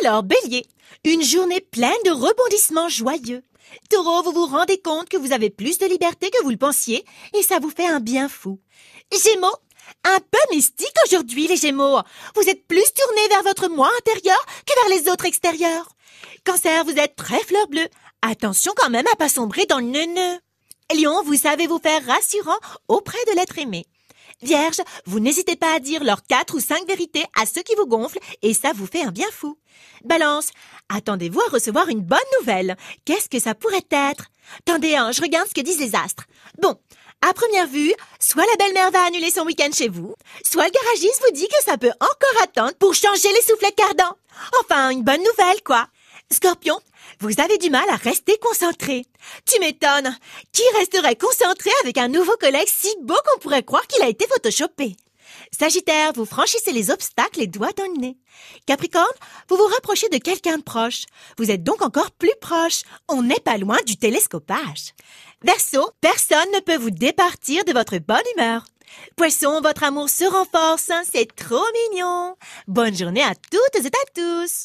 Alors, bélier, une journée pleine de rebondissements joyeux. Taureau, vous vous rendez compte que vous avez plus de liberté que vous le pensiez et ça vous fait un bien fou. Gémeaux, un peu mystique aujourd'hui, les Gémeaux. Vous êtes plus tournés vers votre moi intérieur que vers les autres extérieurs. Cancer, vous êtes très fleur bleue. Attention quand même à pas sombrer dans le neuneu. Lion, vous savez vous faire rassurant auprès de l'être aimé. Vierge, vous n'hésitez pas à dire leurs quatre ou cinq vérités à ceux qui vous gonflent et ça vous fait un bien fou. Balance, attendez-vous à recevoir une bonne nouvelle. Qu'est-ce que ça pourrait être? Attendez, hein, je regarde ce que disent les astres. Bon, à première vue, soit la belle-mère va annuler son week-end chez vous, soit le garagiste vous dit que ça peut encore attendre pour changer les soufflets cardants. Enfin, une bonne nouvelle, quoi. Scorpion, vous avez du mal à rester concentré. Tu m'étonnes. Qui resterait concentré avec un nouveau collègue si beau qu'on pourrait croire qu'il a été photoshopé? Sagittaire, vous franchissez les obstacles les doigts dans le nez. Capricorne, vous vous rapprochez de quelqu'un de proche. Vous êtes donc encore plus proche. On n'est pas loin du télescopage. Verseau, personne ne peut vous départir de votre bonne humeur. Poisson, votre amour se renforce. C'est trop mignon. Bonne journée à toutes et à tous.